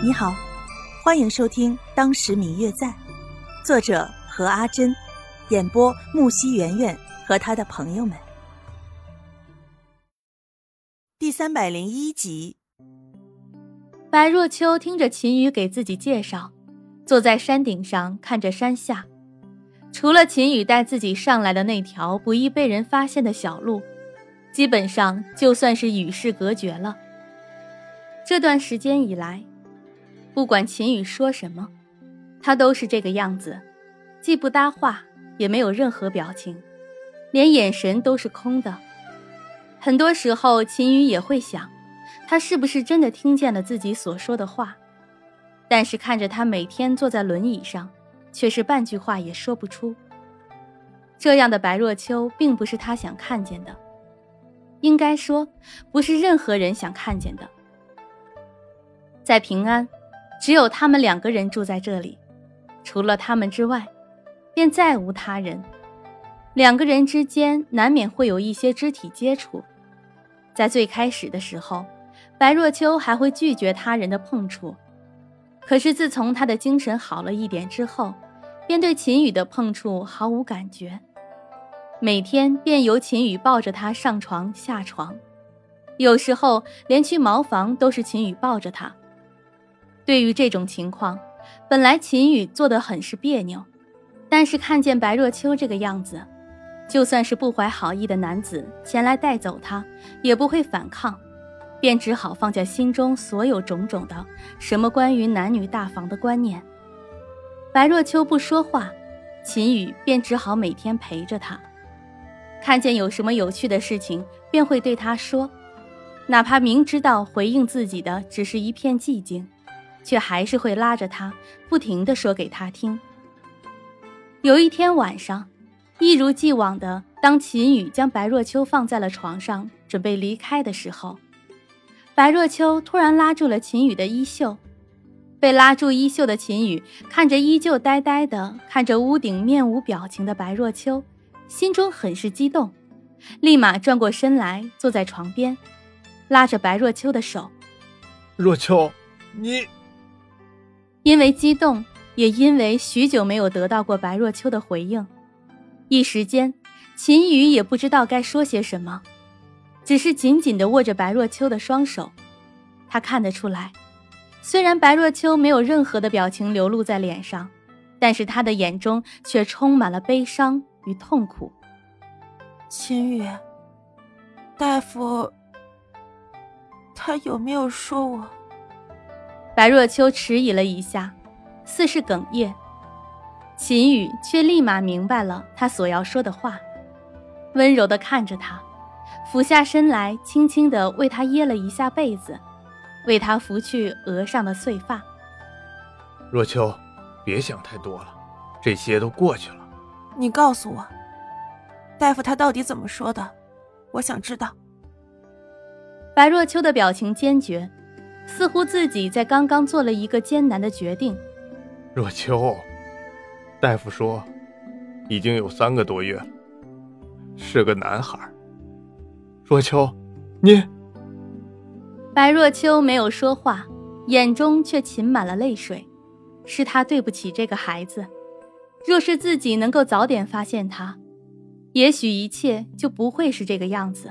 你好，欢迎收听《当时明月在》，作者何阿珍，演播木西圆圆和他的朋友们。第三百零一集，白若秋听着秦宇给自己介绍，坐在山顶上看着山下，除了秦宇带自己上来的那条不易被人发现的小路，基本上就算是与世隔绝了。这段时间以来。不管秦宇说什么，他都是这个样子，既不搭话，也没有任何表情，连眼神都是空的。很多时候，秦宇也会想，他是不是真的听见了自己所说的话？但是看着他每天坐在轮椅上，却是半句话也说不出。这样的白若秋，并不是他想看见的，应该说，不是任何人想看见的。在平安。只有他们两个人住在这里，除了他们之外，便再无他人。两个人之间难免会有一些肢体接触，在最开始的时候，白若秋还会拒绝他人的碰触。可是自从他的精神好了一点之后，便对秦宇的碰触毫无感觉。每天便由秦宇抱着他上床下床，有时候连去茅房都是秦宇抱着他。对于这种情况，本来秦宇做的很是别扭，但是看见白若秋这个样子，就算是不怀好意的男子前来带走她，也不会反抗，便只好放下心中所有种种的什么关于男女大防的观念。白若秋不说话，秦宇便只好每天陪着她，看见有什么有趣的事情，便会对她说，哪怕明知道回应自己的只是一片寂静。却还是会拉着他，不停的说给他听。有一天晚上，一如既往的，当秦宇将白若秋放在了床上，准备离开的时候，白若秋突然拉住了秦宇的衣袖。被拉住衣袖的秦宇看着依旧呆呆的看着屋顶面无表情的白若秋，心中很是激动，立马转过身来坐在床边，拉着白若秋的手：“若秋，你。”因为激动，也因为许久没有得到过白若秋的回应，一时间，秦宇也不知道该说些什么，只是紧紧地握着白若秋的双手。他看得出来，虽然白若秋没有任何的表情流露在脸上，但是他的眼中却充满了悲伤与痛苦。秦宇，大夫，他有没有说我？白若秋迟疑了一下，似是哽咽。秦宇却立马明白了他所要说的话，温柔的看着他，俯下身来，轻轻的为他掖了一下被子，为他拂去额上的碎发。若秋，别想太多了，这些都过去了。你告诉我，大夫他到底怎么说的？我想知道。白若秋的表情坚决。似乎自己在刚刚做了一个艰难的决定。若秋，大夫说，已经有三个多月了，是个男孩。若秋，你……白若秋没有说话，眼中却噙满了泪水。是他对不起这个孩子。若是自己能够早点发现他，也许一切就不会是这个样子。